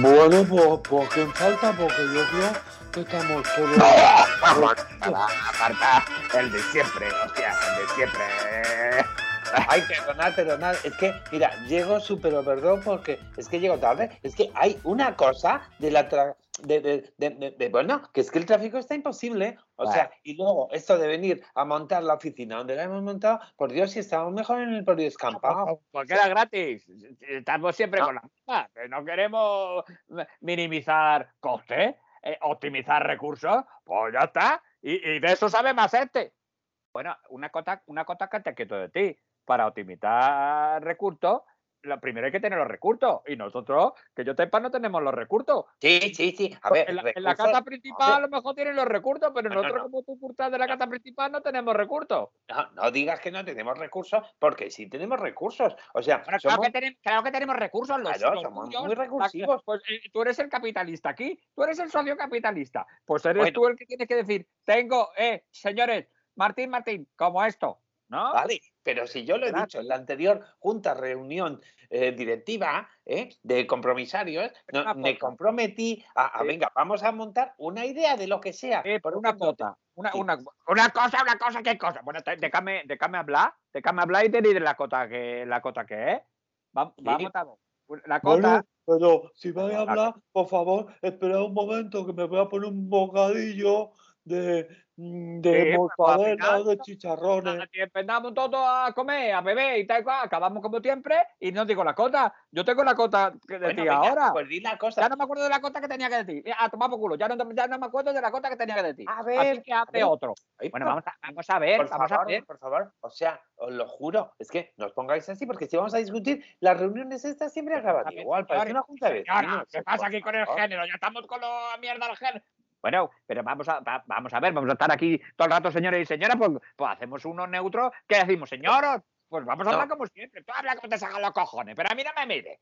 Bueno, pues, pues ¿quién falta? Porque yo creo que estamos todos... Vamos a apartar el de siempre, hostia, el de siempre. Ay, perdonad, perdonad. Es que, mira, llego súper perdón porque es que llego tarde. Es que hay una cosa de la tra- de, de, de- de- de- bueno, que es que el tráfico está imposible. O sea, y luego esto de venir a montar la oficina donde la hemos montado, por Dios, si estábamos mejor en el poliescampado. Porque era gratis. Estamos siempre No. con la misma. No queremos minimizar costes, eh, optimizar recursos. Pues ya está. Y, y de eso sabe más este. Bueno, una cosa, una cosa que te quito de ti. Para optimizar recursos, lo primero hay que tener los recursos. Y nosotros, que yo sepa, no tenemos los recursos. Sí, sí, sí. A ver, en, la, en la recursos- casa principal a lo mejor tienen los recursos, pero No, no, nosotros, no. como tú curtas de la casa principal, no tenemos recursos. No, no digas que no tenemos recursos, porque sí tenemos recursos. O sea, claro, que tenemos, claro que tenemos recursos los, Claro, los somos tuyos, muy recursivos. Pues eh, tú eres el capitalista aquí, tú eres el socio capitalista. Pues eres Bueno. tú el que tienes que decir, tengo, eh, señores, Martín, Martín, como esto, ¿no? Vale, pero si yo lo he Claro. dicho en la anterior junta, reunión eh, directiva ¿eh? de compromisarios, no- me comprometí a, a, Sí. venga, vamos a montar una idea de lo que sea. Eh, por una cosa, una, Sí. una, una cosa, una cosa, ¿qué cosa? Bueno, te- déjame, déjame hablar, déjame hablar y te diré la cota que, la cota que es. Sí. Vamos a ver. La cota, Bueno, pero si vais a hablar, por favor, esperad un momento que me voy a poner un bocadillo de, de Sí, pues, mortadela, de chicharrones. Empezamos todos a comer, a beber y tal cual, acabamos como siempre y no digo la cota. Yo tengo la cota que bueno, decía venga, ahora. Pues di la cosa. Ya no me acuerdo de la cota que tenía que decir. A tomar por culo. Ya no, ya no me acuerdo de la cota que tenía que decir. A Así ver, que hable ver. otro. Bueno, vamos a, vamos a ver, por vamos favor, a ver. por favor. O sea, os lo juro, es que no os pongáis así, porque si vamos a discutir, las reuniones estas siempre acaban ver, igual, parece una junta de ¿qué pasa aquí con el género? Ya estamos con la mierda del género. Bueno, pero vamos a, va- vamos a ver, vamos a estar aquí todo el rato, señores y señoras, pues, pues hacemos unos neutros que decimos, señoros, pues vamos a No. hablar como siempre. Tú habla como te salgan los cojones, pero a mí no me mires.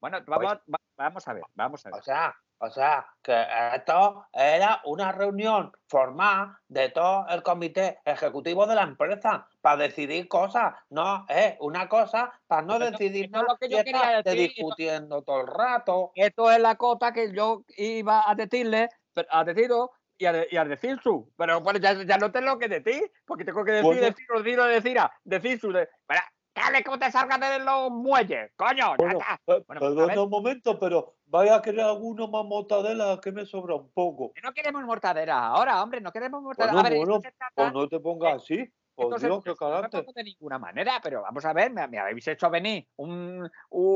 Bueno, vamos, va- vamos a ver, vamos a ver. O sea, o sea, que esto era una reunión formal de todo el comité ejecutivo de la empresa para decidir cosas. No es una cosa para no Pero no- decidir es nada lo que yo quería decir, discutiendo todo el rato. Esto es la cota que yo iba a decirle, pero- a deciros y a, de- y a decir su. Pero bueno, ya, ya no tengo que decir, porque tengo que decir, decir, decir, decir, a- decir su. De, para, dale como te salgas de los muelles, coño, ya Bueno, está. pe- Bueno, pues, perdona un momento, pero vaya a querer alguno más mortadela que me sobra un poco. Que No queremos mortadera ahora, hombre, no queremos mortadera. Bueno, a ver, bueno, Pues no te pongas así. Por Dios, qué no de ninguna manera, pero vamos a ver, me, me habéis hecho venir un,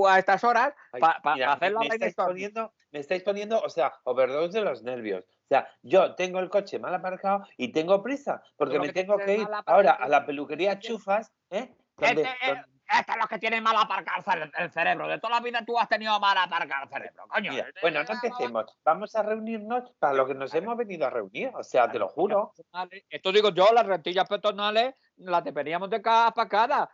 a estas horas para mira, hacer la me, estáis poniendo, me estáis poniendo, o sea, overdose de los nervios. O sea, yo tengo el coche mal aparcado y tengo prisa, porque me que tengo que ir ahora a la peluquería Chufas, ¿eh? Donde- Este, eh, donde- Estos son los que tienen mal aparcado el cere- el cerebro. De toda la vida tú has tenido mal aparcado el cerebro, coño. Mira, bueno, no empecemos. Vamos a reunirnos para lo que nos hemos venido a reunir. O sea, te lo juro. Esto digo yo, las rentillas personales las deberíamos de cada para cada.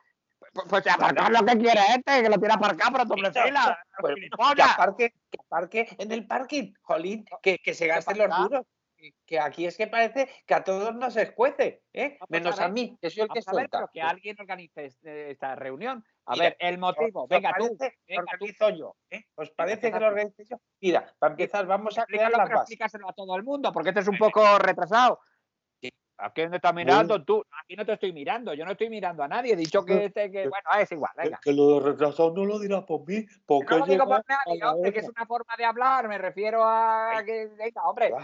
Pues, pues aparcar lo que quiere este, que lo tiene aparcado por doble fila. Pues, que aparque, que aparque en el parking, jolín, que, que se gasten los duros. Que, que aquí es que parece que a todos nos escuece, ¿eh? A Menos a, ver, mí, que soy el que a ver, suelta. pero que alguien organice este- esta reunión. A Mira, ver, el motivo. ¿Os Venga, tú. parece que venga, lo tú. organizo yo? ¿eh? ¿Os parece que lo organizo yo? Mira, para empezar, vamos a crear las bases. explícaselo a todo el mundo, porque este es un poco retrasado. ¿A quién te estás mirando tú? Aquí no te estoy mirando, yo no estoy mirando a nadie. He dicho que este, que, que- bueno, es igual, Que, venga. que lo de retrasado no lo dirás por mí, porque No lo digo por nadie, a hombre, que es una forma de hablar, me refiero a que, venga, hombre.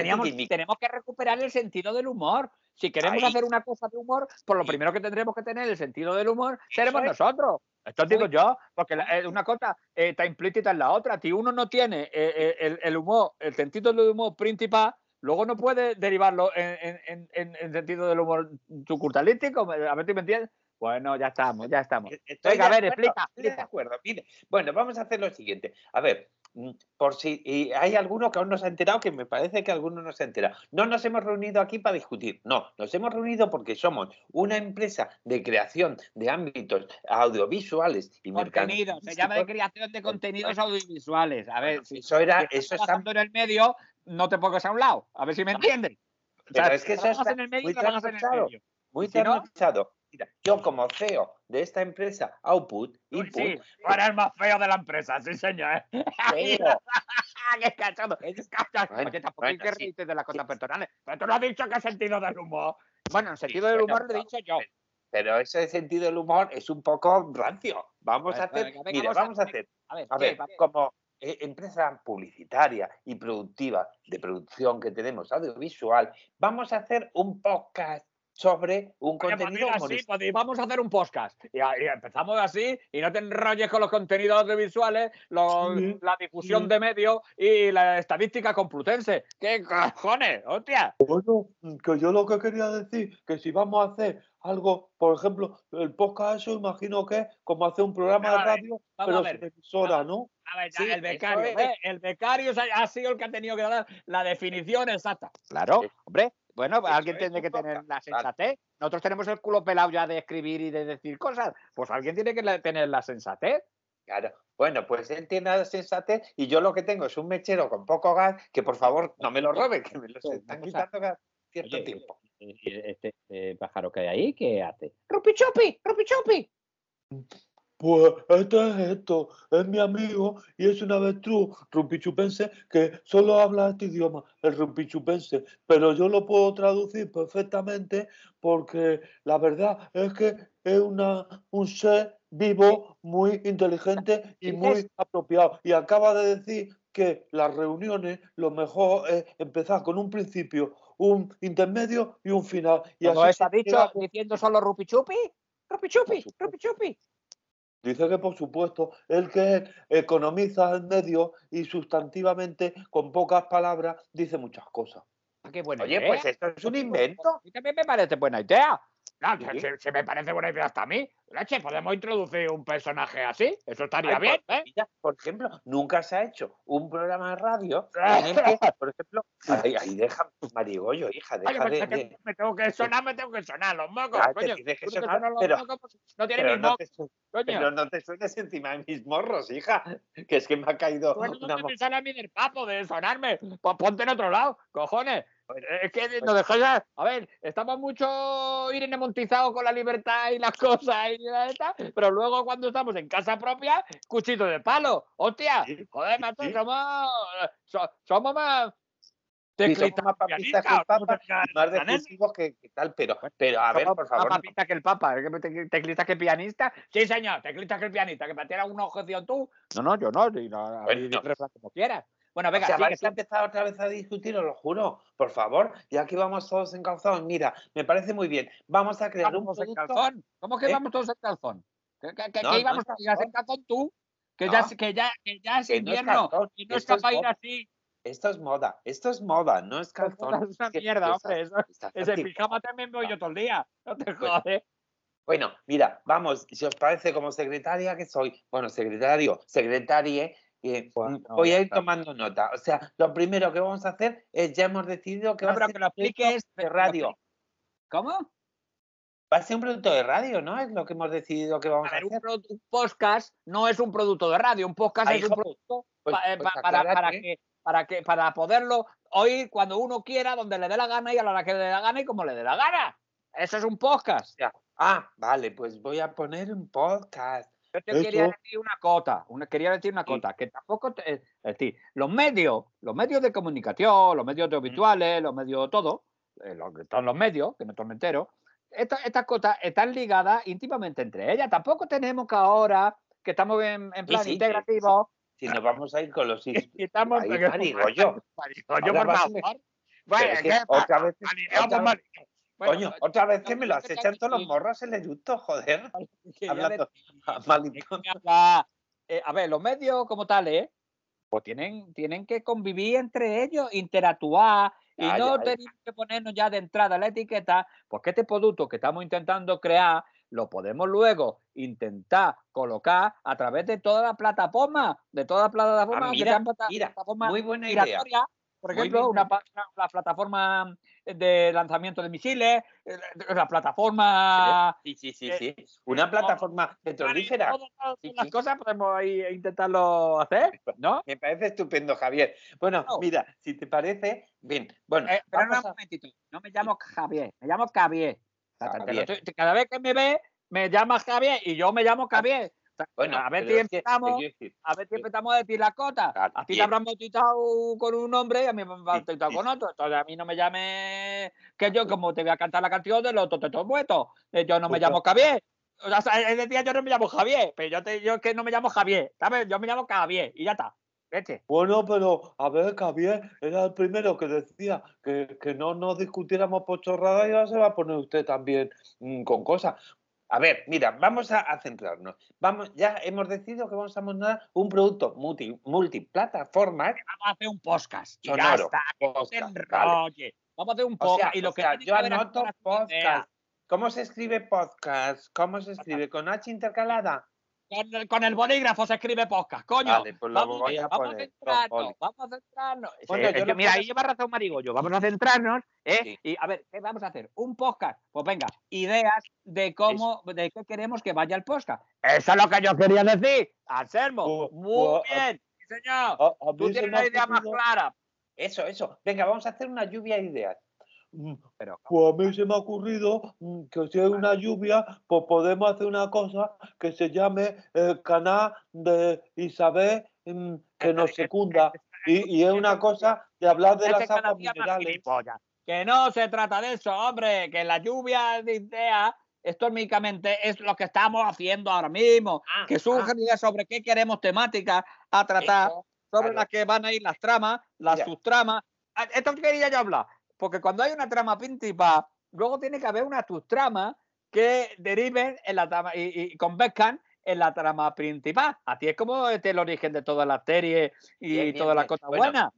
Teníamos, tenemos que recuperar el sentido del humor. Si queremos hacer una cosa de humor, pues lo primero que tendremos que tener el sentido del humor seremos es. nosotros. Esto digo yo, porque la- eh, una cosa eh, está implícita en la otra. Si uno no tiene eh, el, el humor, el sentido del humor principal, luego no puede derivarlo en, en- en- en- en sentido del humor sucurtalístico. A ver si me entiendes. Bueno, ya estamos, ya estamos. Estoy Venga, a ver, acuerdo, explica, estoy de explica. acuerdo. Mire, bueno, vamos a hacer lo siguiente. A ver, por si y hay alguno que aún no se ha enterado, que me parece que alguno no se ha enterado. No nos hemos reunido aquí para discutir, no, nos hemos reunido porque somos una empresa de creación de ámbitos audiovisuales y Contenido, se llama de creación de contenidos audiovisuales. A ver, si Eso era, si estás eso está, trabajando en el medio, no te pongas a un lado. A ver si me entiendes. O pero sea, es que eso está en el medio, muy trasnochado. muy si no- yo como CEO de esta empresa, Output, Input, sí, eres el más feo de la empresa, sí, señor. CEO, ¡Qué cachondo! Es- Cacha- bueno, Oye, tampoco hay que reírte de las cosas personales. Pero tú no has dicho que sentido del humor. Bueno, en sentido del humor lo he dicho yo. pero ese sentido del humor es un poco rancio. Vamos a hacer, mira, vamos a- hacer A ver, como eh, empresa publicitaria y productiva de producción que tenemos audiovisual, vamos a hacer un podcast sobre un Oye, pues contenido mira, sí, humorístico. pues vamos a hacer un podcast. Y, empezamos así, y no te enrolles con los contenidos audiovisuales, los- Sí, la difusión sí. de medios y la estadística complutense. ¿Qué cojones? ¡Hostia! Bueno, que yo lo que quería decir, que si vamos a hacer algo, por ejemplo, el podcast, eso imagino que es como hacer un programa de radio, pero sin emisora, ¿no? A ver, ya, Sí, el becario. El becario ha, ha sido el que ha tenido que dar la definición exacta. Claro, hombre. Bueno, eso alguien tiene que tener la sensatez. Nosotros tenemos el culo pelado ya de escribir y de decir cosas. Pues alguien tiene que la- tener la sensatez. Claro. Bueno, pues él tiene la sensatez y yo lo que tengo es un mechero con poco gas, que por favor no me lo robe, que me lo Una están quitando cada cierto Oye, tiempo. eh, eh, Este, eh, pájaro que hay ahí, ¿qué hace? ¡Rupi chupi! ¡Rupi chupi! Pues este es esto, es mi amigo y es un avestruz rumpichupense que solo habla este idioma, el rumpichupense, pero yo lo puedo traducir perfectamente porque la verdad es que es una, un ser vivo muy inteligente y muy apropiado. Y acaba de decir que las reuniones lo mejor es empezar con un principio, un intermedio y un final. Y ¿Todo así eso ha se dicho llega- diciendo solo rupi chupi? ¡Rupi chupi! supuesto. ¡Rupi chupi! Dice que por supuesto, él que economiza el medio y sustantivamente, con pocas palabras, dice muchas cosas. Ah, ¡Qué buena Oye, idea! pues esto es un invento. A mí también me parece buena idea. Ah, Sí. se, se me parece buena idea hasta a mí. Leche, podemos introducir un personaje así. Eso estaría Ay, bien, por, ¿eh? mira, por ejemplo, nunca se ha hecho un programa de radio en el que, por ejemplo, ahí, ahí deja Marigollo, hija, deja pues de, me tengo que sonar, me tengo que sonar los mocos, coño. que no sonar, los pero- mocos, pues, no tiene mis no mocos, te, coño. pero no te suenes encima de mis morros, hija, que es que me ha caído Bueno, una no te sale a mí del papo de sonarme. Pues ponte en otro lado, cojones. Es que nos dejáis a... a ver, estamos mucho Irene Montizado con la libertad y las cosas y la esta, pero luego cuando estamos en casa propia, cuchito de palo. Hostia, Sí, joder, macho, sí. somos, so- somos más Sí, somos teclitas más papistas que el pianistas, ¿o cómo Papa más decisivos que, que tal, pero, pero a ver, por más favor, no. papista que el Papa, teclista que pianista. Sí, señor, teclista que el pianista, que me tienes una objeción tú. No, no, yo no, y no, Bueno. y refrán como quieras. Bueno, venga, o sea, vais a empezar otra vez a discutir, os lo juro, por favor, ya que vamos todos encauzados, mira, me parece muy bien, vamos a crear un vamos en producto, calzón. ¿Cómo que ¿Eh? vamos todos en calzón? ¿Que, que, que- No, que no íbamos en a ir en calzón tú? Que, ya, No. es- que, ya, que ya es Que no es invierno calzón, y no es capaz de ir así. esto es moda, esto es moda, no es Calzón calzón. es una mierda, hombre. Eso, estás ese pijama también voy yo todo el día. No te jodes. Bueno, mira, vamos, si os parece, como secretaria que soy, bueno, secretario, secretarie, Bueno, mm, voy a ir está. tomando nota. O sea, lo primero que vamos a hacer es, ya hemos decidido que No, va a ser que lo expliques. de radio. ¿Cómo? Va a ser un producto de radio, ¿no? Es lo que hemos decidido que vamos A ver, hacer. un podcast no es un producto de radio, un podcast es un producto pues- pa- eh, pues pa- para, para aclárate. que, para que para poderlo oír cuando uno quiera, donde le dé la gana y a la hora que le dé la gana y como le dé la gana. Eso es un podcast. Ah, vale, pues voy a poner un podcast. Yo te quería decir una cota, una, quería decir una Sí. cota, que tampoco, te- es decir, los medios, los medios de comunicación, los medios audiovisuales, los medios todo, eh, los, todos los medios, que no me entero, esta- estas cosas están ligadas íntimamente entre ellas. Tampoco tenemos que ahora, que estamos en, en plan sí, sí, integrativo, Si nos vamos a ir con los... estamos Ahí, pero- Marigollo. Marigollo, Ahora por favor. Pero Bueno, es que ¿qué otra vez, Alineamos otra vez- mal. Bueno, coño, otra vez que me lo echado todos los morros el eructo, joder. que Hablando que habla- eh, a ver, los medios como tales, pues tienen, tienen que convivir entre ellos, interactuar y no tenemos que ponernos ya de entrada la etiqueta, porque este producto que estamos intentando crear lo podemos luego intentar colocar a través de toda la plataforma, de todas las plataformas, que mira, sean plata- mira, plataformas Muy buena idea. Por ejemplo, una, una- la plataforma de lanzamiento de misiles, eh, la plataforma Sí, sí, sí, eh, sí. Una plataforma petrolífera. Sí, las sí. cosas podemos ahí intentarlo hacer, ¿no? Me parece estupendo, Javier. Bueno, No. mira, si te parece, bien. Bueno, Eh, pero no, un momentito. No me llamo Javier, me llamo Javier. Javier. Cada vez que me ve, me llamas Javier y yo me llamo Javier. Bueno, a ver si es que te empezamos, decir, a ver si empezamos a decir las cosas. A ti te habrán bautizado con un nombre y a mí me han bautizado sí, con otro. Entonces a mí no me llame que yo como te voy a cantar la canción de los totetos muertos. Eh, Yo no me llamo Javier. O sea, él decía yo no me llamo Javier, pero yo, te, yo es que no me llamo Javier, ¿sabes? Yo me llamo Javier y ya está. Bueno, pero a ver, Javier era el primero que decía que, que no nos discutiéramos por chorradas y ahora se va a poner usted también mm, con cosas. A ver, mira, vamos a, a centrarnos. Vamos, ya hemos decidido que vamos a montar un producto multi, multiplataformas. Vamos a hacer un podcast. Y ya Sonoro, está. que no se podcast, vale. Vamos a hacer un O podcast. sea, y lo o que sea, yo anoto ideas. podcast. ¿Cómo se escribe podcast? ¿Cómo se escribe? ¿Con H intercalada? Con el, con el bolígrafo se escribe podcast, coño. Vale, pues lo vamos, voy a vamos poner. vamos a centrarnos. Sí, Bueno, yo mira, ahí lleva razón Marigollo. Vamos a centrarnos, ¿eh? Sí. Y a ver, ¿qué vamos a hacer? ¿Un podcast? Pues venga, ideas de cómo, de qué queremos que vaya el podcast. Eso es lo que yo quería decir, Anselmo. Pues- Muy pues, bien, sí, señor. Tú tienes una idea más clara. Eso, eso. Venga, vamos a hacer una lluvia de ideas. Mm, Pero, Pues a mí se me ha ocurrido mm, que si hay una lluvia, pues podemos hacer una cosa que se llame el canal de Isabel mm, que nos secunda. Y, y es una cosa de hablar de Este las aguas minerales. Que no se trata de eso, hombre, que la lluvia de ideas, esto únicamente es lo que estamos haciendo ahora mismo, Ah, que surgen ideas sobre qué queremos temáticas a tratar, eso, sobre claro. las que van a ir las tramas, las Mira. subtramas. Ah, Esto quería yo hablar, porque cuando hay una trama principal, luego tiene que haber una subtrama que deriven en la trama y, y convenzcan en la trama principal. Así es como este el origen de todas las series y Bien, bien, todas las cosas Bueno, buenas.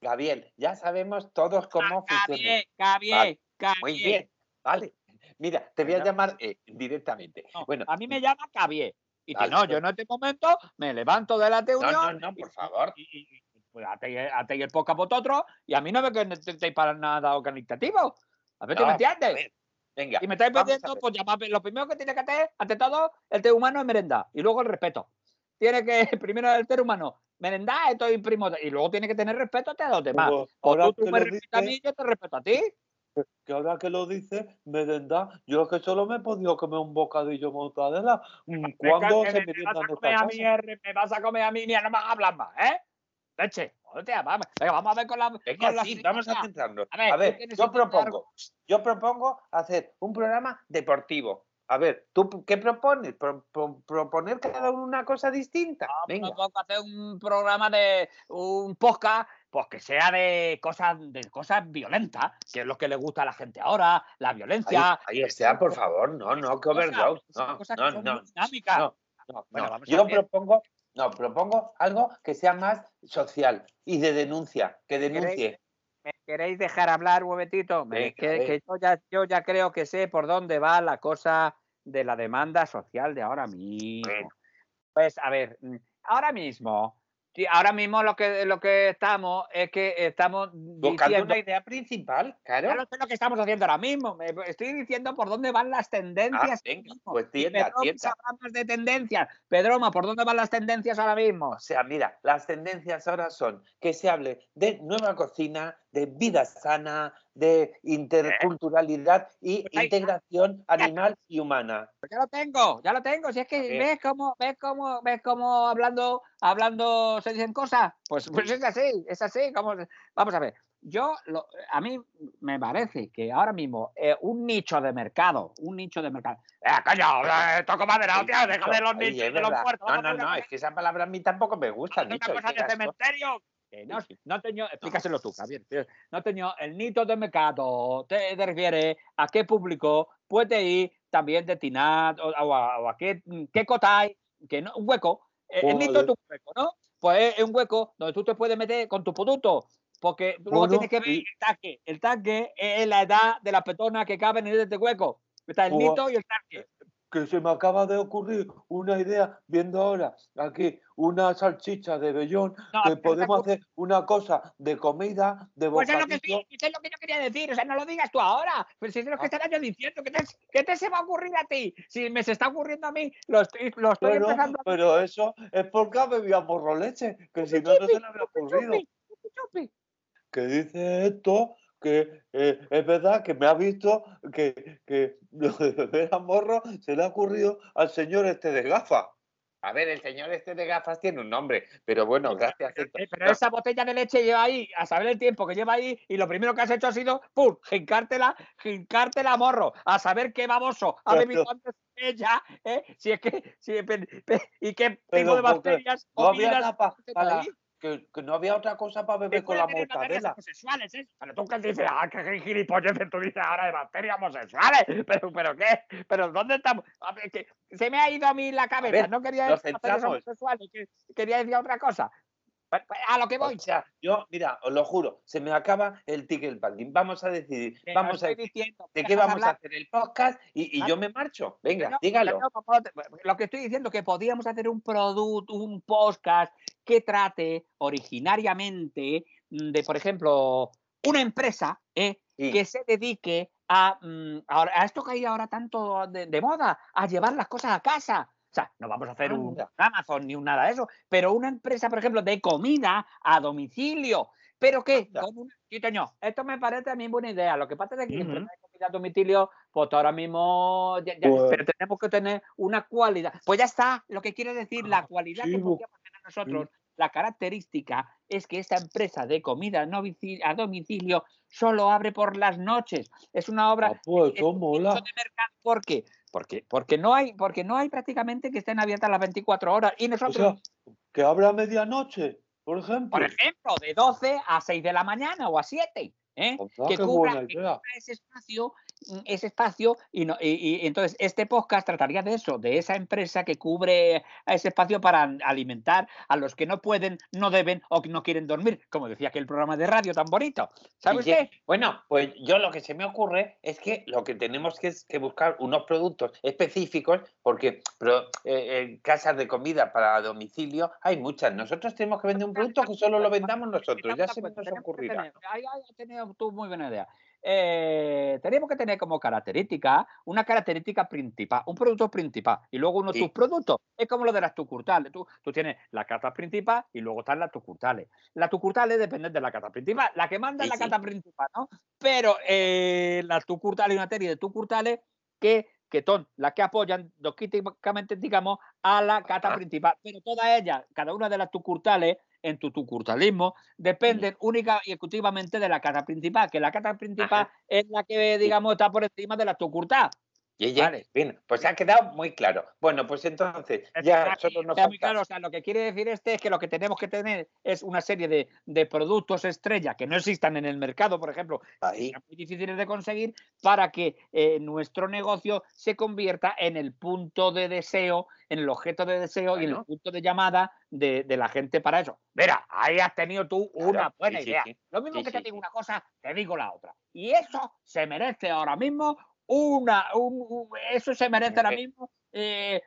Gabriel, ya sabemos todos cómo funciona. Javier, Vale, Javier. Muy bien, vale. Mira, te voy a llamar eh, directamente. No, Bueno, a mí me llama Javier. Y Vale, no, yo en este momento me levanto de la no, reunión. no, no, y- por favor. Y, pues hacéis el podcast vosotros y a mí no me necesitáis para nada organizativo. A ver, ¿tú No, me entiendes? Venga, Y me estáis pidiendo, pues llamarme. Lo primero que tiene que hacer, ante todo, el ser humano es merendar. Y luego el respeto. Tiene que, primero el ser humano, merendar, esto es primordial. Y luego tiene que tener respeto hacia los demás. Pues, O tú, me respetas a mí, dices, yo te respeto a ti. que ahora que lo dice, merendar, yo es que solo me he podido comer un bocadillo mortadela. Mm, ¿Cuándo que se me, me merienda vas a en comer esta a mí, casa? R, me vas a comer a mí, ni a no me hablas más, ¿eh? Leche, hostia, vamos, venga, vamos a ver con la. Venga, con sí, vamos a centrarnos. A ver, A ver, yo propongo, yo propongo hacer un programa deportivo. A ver, ¿tú qué propones? Pro- pro- proponer cada uno una cosa distinta. No, Venga. puedo hacer un programa de un podcast, pues que sea de cosas, de cosas violentas, que es lo que le gusta a la gente ahora, la Ahí, violencia. ahí está, por favor. No, no, que overdose. No, no, no. no, no, Bueno, Yo propongo, no, propongo algo que sea más social y de denuncia, que denuncie. ¿Me queréis dejar hablar un momentito? Que, yo, ya, yo ya creo que sé por dónde va la cosa de la demanda social de ahora mismo. Pues a ver, mm, ahora mismo, sí, ahora mismo lo que, lo que estamos es que estamos Buscando diciendo una idea principal, claro. Claro, es lo que estamos haciendo ahora mismo. Me estoy diciendo por dónde van las tendencias. Ah, venga, pues tienda, tienda. más de tendencias. Pedroma, ¿por dónde van las tendencias ahora mismo? O sea, mira, las tendencias ahora son que se hable de nueva cocina, de vida sana, de interculturalidad y integración animal y humana. Ya lo tengo, ya lo tengo. Si es que ves cómo, ves cómo, ves cómo hablando, hablando se dicen cosas. Pues, pues es así, es así. Como, vamos a ver. Yo, lo- a mí me parece que ahora mismo eh, un nicho de mercado, un nicho de mercado. ¡Eh, coño! eh, toco madera, hostia! ¡Deja de los nichos de los muertos! No, no, no, es que esa palabra a mí tampoco me gusta, Nicho. una cosa de cementerio. Que no, no teño, explícaselo tú, Javier. Eh, No teño el nito de mercado. Te, te refieres a qué público puede ir también destinado o, o a, o a qué, qué cotáis, que no, un hueco. Eh, El nito es Vale. un hueco, ¿no? Pues es un hueco donde tú te puedes meter con tu producto. Porque luego Bueno, tienes que ver el tanque. El tanque es la edad de las personas que caben en este hueco. Está el Pues- nito y el tanque. Que se me acaba de ocurrir una idea viendo ahora aquí una salchicha de vellón No, que podemos hacer una cosa de comida de Pues es lo, que estoy- es lo que yo quería decir, o sea, no lo digas tú ahora, pero si es lo que Ah. estaba yo diciendo, ¿qué te, qué te se va a ocurrir a ti? Si me se está ocurriendo a mí, lo estoy, lo estoy pero, empezando a pero eso es porque bebíamos roleche que si no no se le había ocurrido Chupi, chupi, chupi. que dice esto que eh, es verdad que me ha visto que, que lo de beber a morro se le ha ocurrido al señor este de gafas. A ver, el señor este de gafas tiene un nombre, pero bueno, gracias. Eh, Héctor. Pero esa botella de leche lleva ahí, a saber el tiempo que lleva ahí, y lo primero que has hecho ha sido, ¡pum! Jincártela, jincártela morro, a saber qué baboso ha bebido antes ella, ¿eh? Si es que, si, pe- pe- y qué tipo de bacterias No había nada para. Que, que no había otra cosa para que beber con la mortadela. homosexuales, ¿eh? Pero tú que dices, ah, que gilipolleces tú dices ahora de bacterias homosexuales. Pero, pero qué, pero ¿dónde estamos? A ver, que se me ha ido a mí la cabeza, ver, no quería decir bacterias homosexuales, que- quería decir otra cosa. Pues, pues, A lo que voy. O sea, yo, mira, os lo juro, se me acaba el ticket banking. Vamos a decidir, vamos a diciendo, de qué vamos a hacer el podcast y, y Ah, yo me marcho. Venga, No, dígalo. no, te- Lo que estoy diciendo es que podríamos hacer un producto, un podcast que trate originariamente mm, de, por ejemplo, una empresa ¿eh? Sí. que se dedique a, mm, ahora- a esto que hay ahora tanto de, de moda, a llevar las cosas a casa. O sea, no vamos a hacer un. Amazon ni un nada de eso, pero una empresa, por ejemplo, de comida a domicilio. Pero que, una- sí, esto me parece a mí buena idea. Lo que pasa es que Ujú. empresa de comida a domicilio, pues ahora mismo, ya- ya- Pues- pero tenemos que tener una cualidad. Pues ya está, lo que quiere decir, la cualidad sí, que podríamos tener nosotros, la característica es que esta empresa de comida a domicilio solo abre por las noches. Es una obra Ah, pues es un mola. de mercado. ¿Por qué? Porque, porque, no hay, porque no hay prácticamente que estén abiertas las 24 horas. Y O nosotros, sea, que abra a medianoche, por ejemplo. por ejemplo, de 12 a 6 de la mañana o a 7. ¿eh? Ah, que cubra, que cubra ese espacio, ese espacio y, no, y, y entonces este podcast trataría de eso, de esa empresa que cubre ese espacio para alimentar a los que no pueden, no deben o que no quieren dormir, como decía aquel programa de radio tan bonito. ¿Sabe Y usted? que- Bueno, pues yo lo que se me ocurre es que lo que tenemos que es que buscar unos productos específicos, porque pero, eh, eh, casas de comida para domicilio hay muchas. Nosotros tenemos que vender un producto que solo lo vendamos nosotros. Ya se Pues nos ocurrirá. ahí has tenido tú muy buena idea. Eh, tenemos que tener como característica una característica principal, un producto principal y luego unos Sí. subproductos. Es como lo de las tucurtales. Tú, tú tienes la cata principal y luego están las tucurtales. Las tucurtales dependen de la cata principal. La que manda es Sí, la sí. cata principal, ¿no? Pero eh, las tucurtales, hay una serie de tucurtales que, que son las que apoyan doquíticamente, digamos, a la cata Ajá. principal. Pero todas ellas, cada una de las tucurtales, en tu tucurtalismo, dependen única y exclusivamente de la cata principal, que la cata principal es la que, digamos, está por encima de la tucurtal. Y ella, Vale. bien, pues ha quedado muy claro. Bueno, pues entonces, ya solo nos está muy claro, o sea, lo que quiere decir este es que lo que tenemos que tener es una serie de, de productos estrella que no existan en el mercado, por ejemplo, que sean muy difíciles de conseguir para que eh, nuestro negocio se convierta en el punto de deseo, en el objeto de deseo y en el punto de llamada de, de la gente para eso. Mira, ahí has tenido tú Claro, una buena sí, idea. sí. Lo mismo que te digo una cosa, te digo la otra. Y eso se merece ahora mismo una, un- un- eso se merece ahora mismo eh,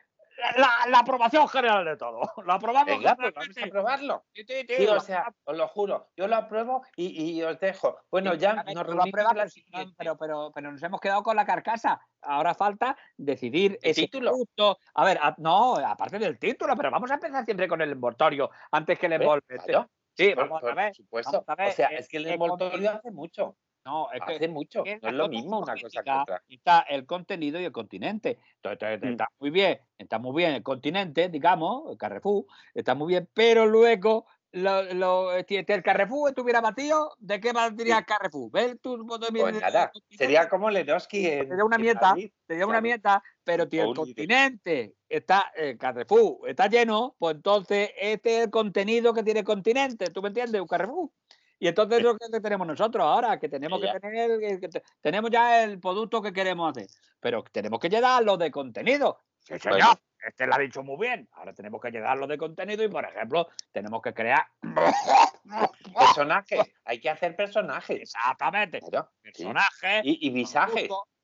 la, la aprobación general de todo. La aprobamos Venga, pues vamos a generalmente. probarlo. Sí, sí, sí, Sí, o lo sea, os lo juro, yo lo apruebo y, y os dejo. Bueno, ya nos lo apruebas, pero pero, pero, nos hemos quedado con la carcasa. Ahora falta decidir ¿El ese título? producto. A ver, a- no, aparte del título, pero vamos a empezar siempre con el envoltorio antes que el claro, Sí, por, vamos por a ver. supuesto. vamos a ver, o sea, eh, es que el eh, envoltorio hace mucho. No, es que Hace mucho. que No es lo mismo una cosa que otra. Está el contenido y el continente. Entonces, Mm. está muy bien, está muy bien el continente, digamos, el Carrefour, está muy bien, pero luego lo, lo, si el Carrefour estuviera batido, ¿de qué valdría el Carrefour? ¿Ves tú? Pues nada, sería como Lenoski en, Sería una Madrid. Sería una mieta, pero si el continente está, el Carrefour está lleno, pues entonces este es el contenido que tiene el continente, ¿tú me entiendes? Un Carrefour. Y entonces es lo que tenemos nosotros ahora, que tenemos que tener, que tenemos ya el producto que queremos hacer, pero tenemos que llenarlo de contenido. Sí, Bueno. señor, este lo ha dicho muy bien. Ahora tenemos que llenarlo de contenido y, por ejemplo, tenemos que crear. Personajes. Hay que hacer personajes. Exactamente. Sí. Personajes. Y, y visajes. productos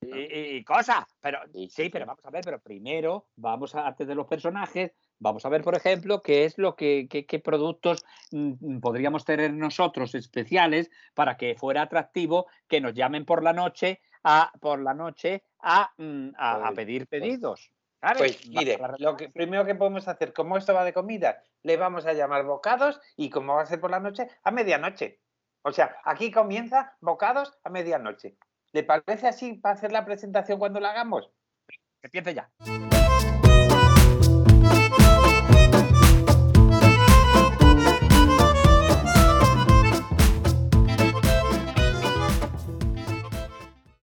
Y, y- cosas. Pero Sí, pero vamos a ver, pero primero vamos a, antes de los personajes, vamos a ver, por ejemplo, qué es lo que, qué, qué productos mm, mm, podríamos tener nosotros especiales para que fuera atractivo que nos llamen por la noche a por la noche a, mm, a- a Pues- pedir pues- pedidos. Pues mire, lo que primero que podemos hacer, como esto va de comida, le vamos a llamar bocados y como va a ser por la noche, a medianoche. O sea, aquí comienza bocados a medianoche. ¿Le parece así para hacer la presentación cuando la hagamos? Que empiece ya.